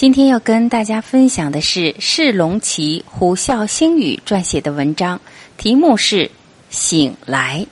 今天要跟大家分享的是释龙奇虎啸星宇撰写的文章，题目是《醒来》。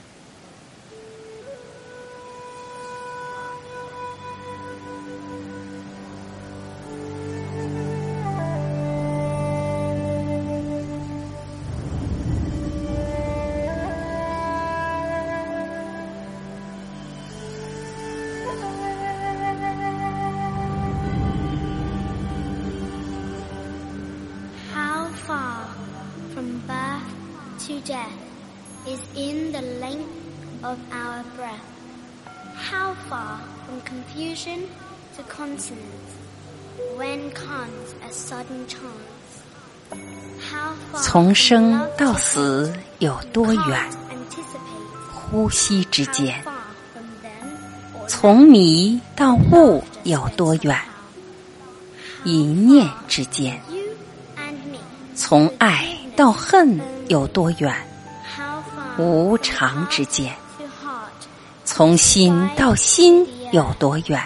Death is in the length of our breath? How far from confusion to consonance when comes a sudden chance? How far 从 from 生到死有多远呼吸之间从迷到悟有多远？一念之间?从爱到恨有多远？无常之间，从心到心有多远？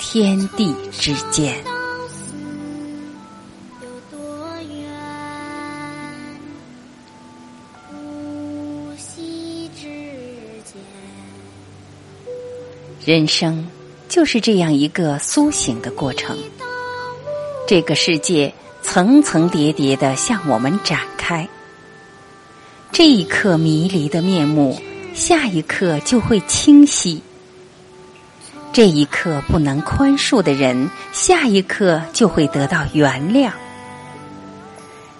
天地。之间。人生就是这样一个苏醒的过程。这个世界层层叠叠的向我们展开，这一刻迷离的面目，下一刻就会清晰；这一刻不能宽恕的人，下一刻就会得到原谅；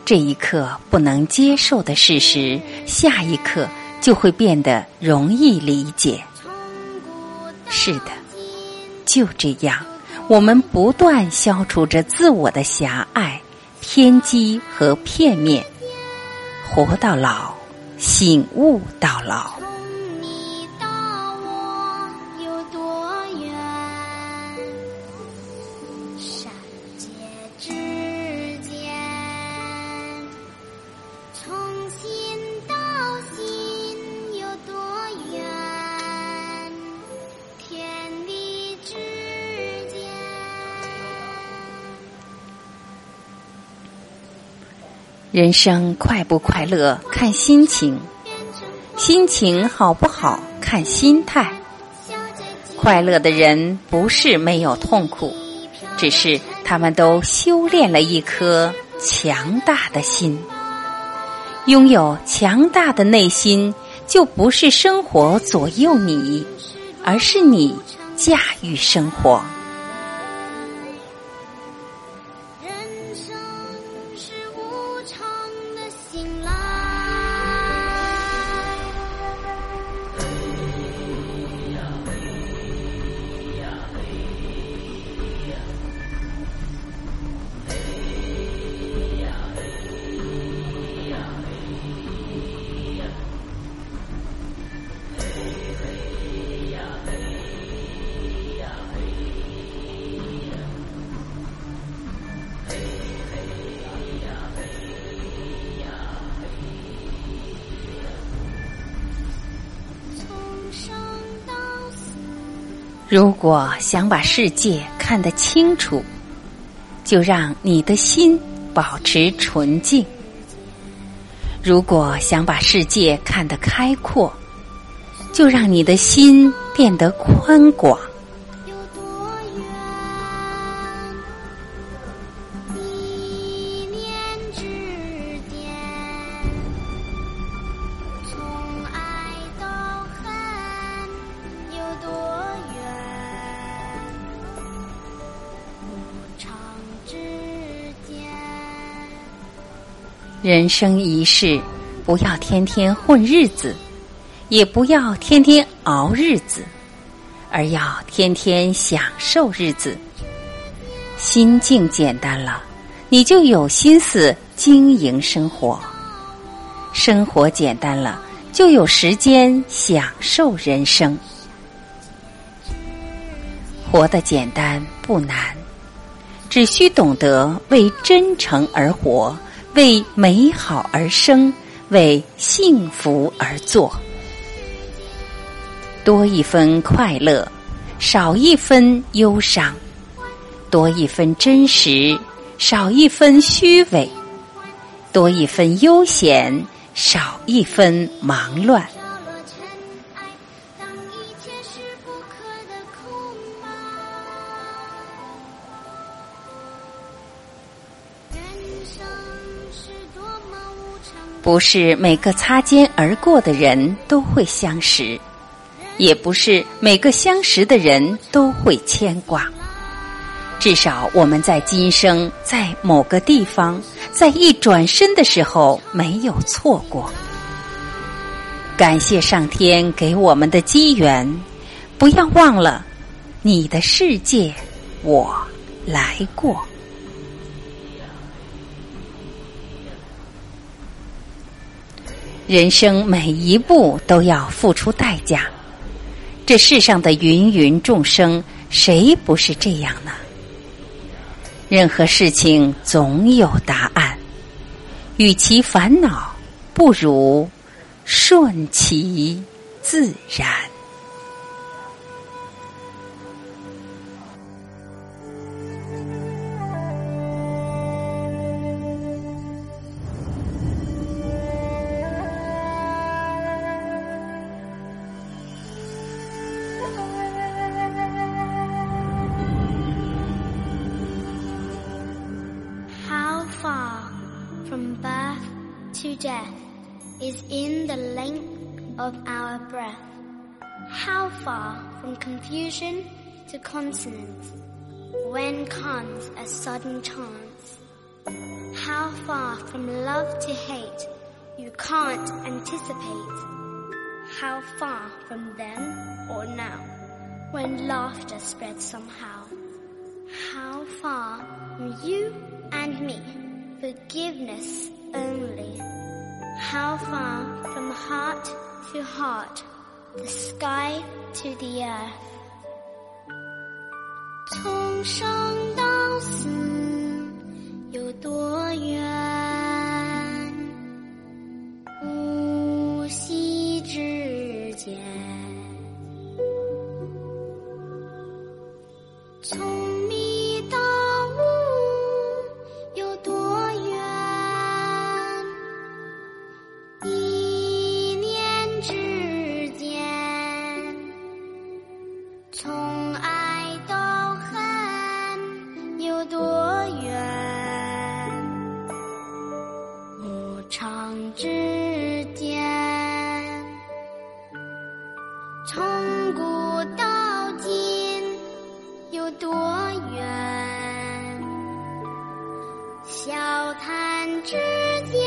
这一刻不能接受的事实，下一刻就会变得容易理解。是的，就这样，我们不断消除着自我的狭隘、偏激和片面，活到老，醒悟到老。人生快不快乐看心情，心情好不好看心态。快乐的人不是没有痛苦，只是他们都修炼了一颗强大的心。拥有强大的内心，就不是生活左右你，而是你驾驭生活。如果想把世界看得清楚，就让你的心保持纯净；如果想把世界看得开阔，就让你的心变得宽广。人生一世，不要天天混日子，也不要天天熬日子，而要天天享受日子。心境简单了，你就有心思经营生活；生活简单了，就有时间享受人生。活得简单不难，只需懂得为真诚而活，为美好而生，为幸福而做。多一分快乐，少一分忧伤。多一分真实，少一分虚伪；多一分悠闲，少一分忙乱。不是每个擦肩而过的人都会相识，也不是每个相识的人都会牵挂。至少我们在今生，在某个地方，在一转身的时候没有错过。感谢上天给我们的机缘，不要忘了你的世界，我来过。人生每一步都要付出代价，这世上的芸芸众生，谁不是这样呢？任何事情总有答案，与其烦恼，不如顺其自然。To death is in the length of our breath. How far from confusion to consonance when comes a sudden chance? How far from love to hate you can't anticipate? How far from then or now when laughter spreads somehow? How far from you and me forgiveness only. How far from heart to heart, the sky to the earth. 从生到死有多远？呼吸之间。从弹指间